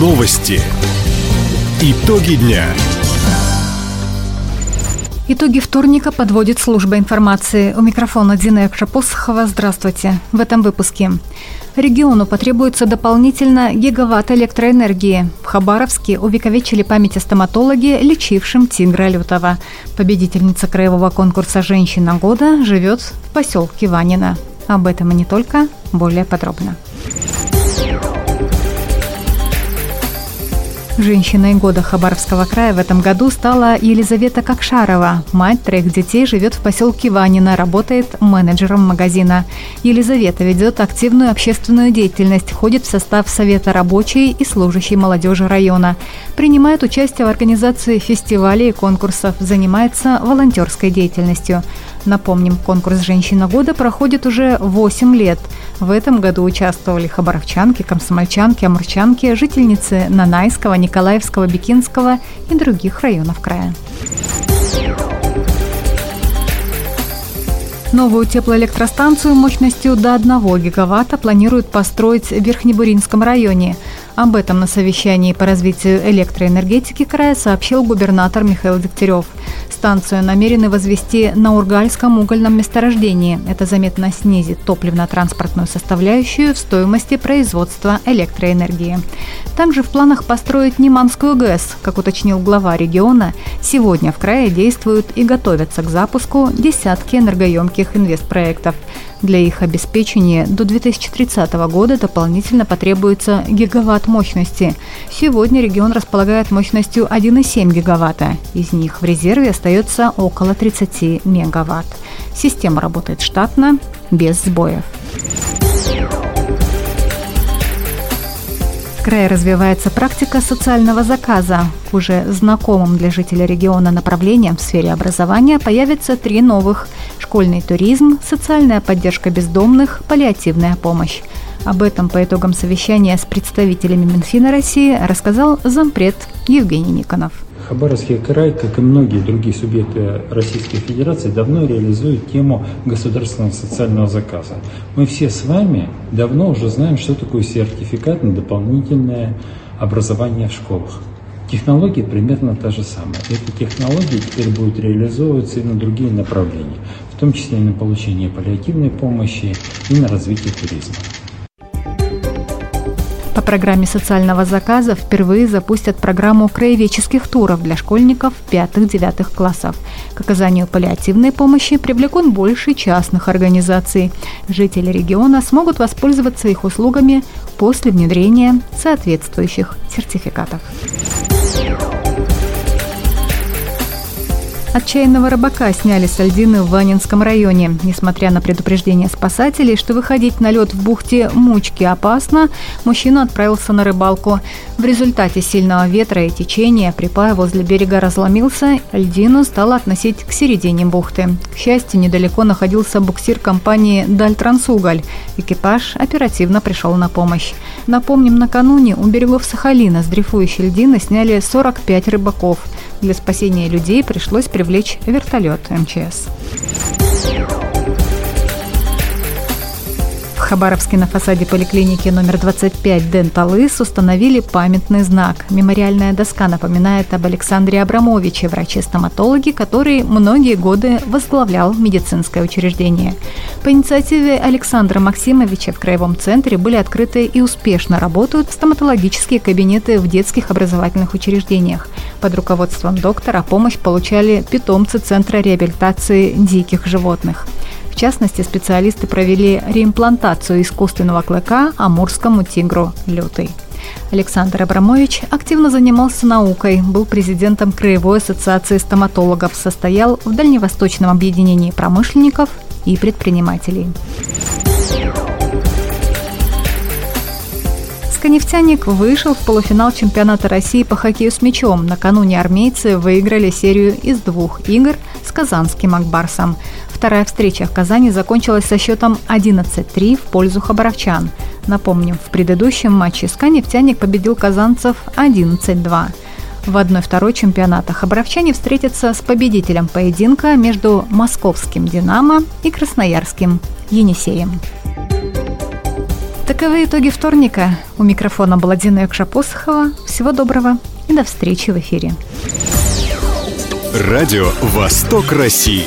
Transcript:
Новости. Итоги дня. Итоги вторника подводит служба информации. У микрофона Дина Якшапосхова. Здравствуйте. В этом выпуске. Региону потребуется дополнительно гигаватт электроэнергии. В Хабаровске увековечили память о стоматологе, лечившем тигра лютого. Победительница краевого конкурса «Женщина года» живет в поселке Ванина. Об этом и не только, более подробно. Женщиной года Хабаровского края в этом году стала Елизавета Кокшарова. Мать троих детей живет в поселке Ванина, работает менеджером магазина. Елизавета ведет активную общественную деятельность, входит в состав Совета рабочей и служащей молодежи района. Принимает участие в организации фестивалей и конкурсов, занимается волонтерской деятельностью. Напомним, конкурс «Женщина года» проходит уже 8 лет. В этом году участвовали хабаровчанки, комсомольчанки, амурчанки, жительницы Нанайского, Николаевского, Бикинского и других районов края. Новую теплоэлектростанцию мощностью до 1 гигаватта планируют построить в Верхнебуринском районе. Об этом на совещании по развитию электроэнергетики края сообщил губернатор Михаил Дегтярев. Станцию намерены возвести на Ургальском угольном месторождении. Это заметно снизит топливно-транспортную составляющую в стоимости производства электроэнергии. Также в планах построить Неманскую ГЭС. Как уточнил глава региона, сегодня в крае действуют и готовятся к запуску десятки энергоемких инвестпроектов. Для их обеспечения до 2030 года дополнительно потребуется гигаватт мощности. Сегодня регион располагает мощностью 1,7 гигаватта. Из них в резерве остается около 30 мегаватт. Система работает штатно, без сбоев. В крае развивается практика социального заказа. К уже знакомым для жителей региона направлениям в сфере образования появится три новых – школьный туризм, социальная поддержка бездомных, паллиативная помощь. Об этом по итогам совещания с представителями Минфина России рассказал зампред Евгений Никонов. Хабаровский край, как и многие другие субъекты Российской Федерации, давно реализует тему государственного социального заказа. Мы все с вами давно уже знаем, что такое сертификат на дополнительное образование в школах. Технология примерно та же самая. Эти технологии теперь будут реализовываться и на другие направления, в том числе и на получение паллиативной помощи и на развитие туризма. По программе социального заказа впервые запустят программу краеведческих туров для школьников 5-9 классов. К оказанию паллиативной помощи привлекут больше частных организаций. Жители региона смогут воспользоваться их услугами после внедрения соответствующих сертификатов. Отчаянного рыбака сняли с льдины в Ванинском районе. Несмотря на предупреждение спасателей, что выходить на лед в бухте Мучки опасно, мужчина отправился на рыбалку. В результате сильного ветра и течения припай возле берега разломился, льдину стало относить к середине бухты. К счастью, недалеко находился буксир компании «Дальтрансуголь». Экипаж оперативно пришел на помощь. Напомним, накануне у берегов Сахалина с дрейфующей льдины сняли 45 рыбаков. Для спасения людей пришлось привлечь вертолет МЧС. Хабаровске на фасаде поликлиники номер 25 Денталыс установили памятный знак. Мемориальная доска напоминает об Александре Абрамовиче, враче-стоматологе, который многие годы возглавлял медицинское учреждение. По инициативе Александра Максимовича в Краевом центре были открыты и успешно работают стоматологические кабинеты в детских образовательных учреждениях. Под руководством доктора помощь получали питомцы Центра реабилитации диких животных – частности, специалисты провели реимплантацию искусственного клыка амурскому тигру «Лютый». Александр Абрамович активно занимался наукой, был президентом Краевой ассоциации стоматологов, состоял в Дальневосточном объединении промышленников и предпринимателей. Сканефтяник вышел в полуфинал чемпионата России по хоккею с мячом. Накануне армейцы выиграли серию из двух игр с казанским Акбарсом. Вторая встреча в Казани закончилась со счетом 11-3 в пользу хабаровчан. Напомним, в предыдущем матче СКА «Нефтяник» победил казанцев 11-2. В 1-2 чемпионата хабаровчане встретятся с победителем поединка между московским «Динамо» и красноярским «Енисеем». Таковы итоги вторника. У микрофона была Дина Якшапосохова. Всего доброго и до встречи в эфире. Радио «Восток России».